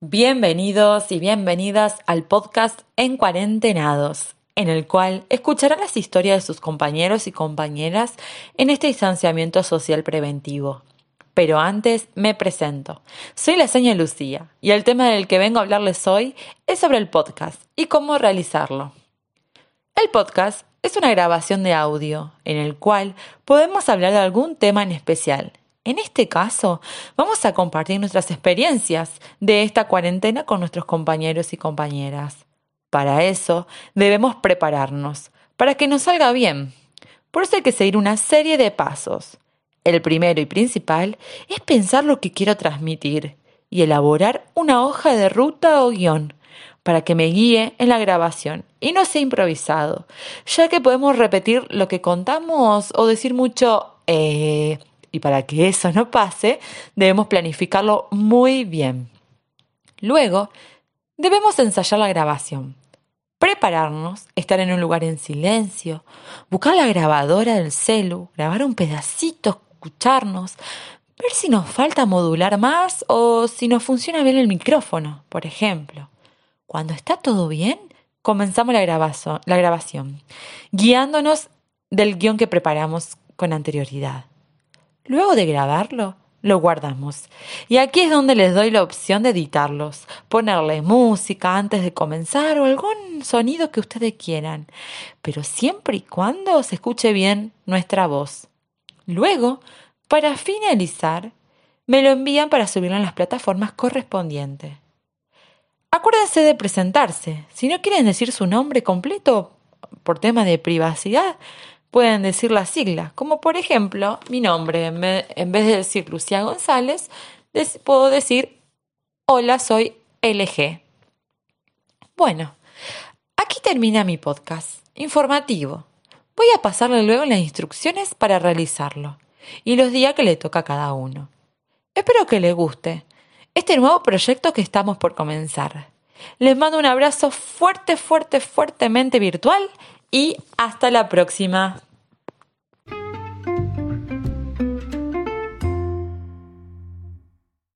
Bienvenidos y bienvenidas al podcast En Cuarentenados, en el cual escucharán las historias de sus compañeros y compañeras en este distanciamiento social preventivo. Pero antes me presento. Soy la seña Lucía y el tema del que vengo a hablarles hoy es sobre el podcast y cómo realizarlo. El podcast es una grabación de audio en el cual podemos hablar de algún tema en especial en este caso, vamos a compartir nuestras experiencias de esta cuarentena con nuestros compañeros y compañeras. Para eso, debemos prepararnos, para que nos salga bien. Por eso hay que seguir una serie de pasos. El primero y principal es pensar lo que quiero transmitir y elaborar una hoja de ruta o guion para que me guíe en la grabación y no sea improvisado, ya que podemos repetir lo que contamos o decir mucho eh, y para que eso no pase, debemos planificarlo muy bien. Luego, debemos ensayar la grabación. Prepararnos, estar en un lugar en silencio, buscar la grabadora del celu, grabar un pedacito, escucharnos, ver si nos falta modular más o si nos funciona bien el micrófono, por ejemplo. Cuando está todo bien, comenzamos la, la grabación, guiándonos del guion que preparamos con anterioridad. Luego de grabarlo, lo guardamos. Y aquí es donde les doy la opción de editarlos, ponerle música antes de comenzar o algún sonido que ustedes quieran, pero siempre y cuando se escuche bien nuestra voz. Luego, para finalizar, me lo envían para subirlo en las plataformas correspondientes. Acuérdense de presentarse. Si no quieren decir su nombre completo por tema de privacidad, pueden decir la sigla, como por ejemplo mi nombre, en vez de decir Lucía González, puedo decir hola, soy LG. Bueno, aquí termina mi podcast informativo. Voy a pasarle luego las instrucciones para realizarlo y los días que le toca a cada uno. Espero que les guste este nuevo proyecto que estamos por comenzar. Les mando un abrazo fuerte, fuerte, fuertemente virtual y hasta la próxima.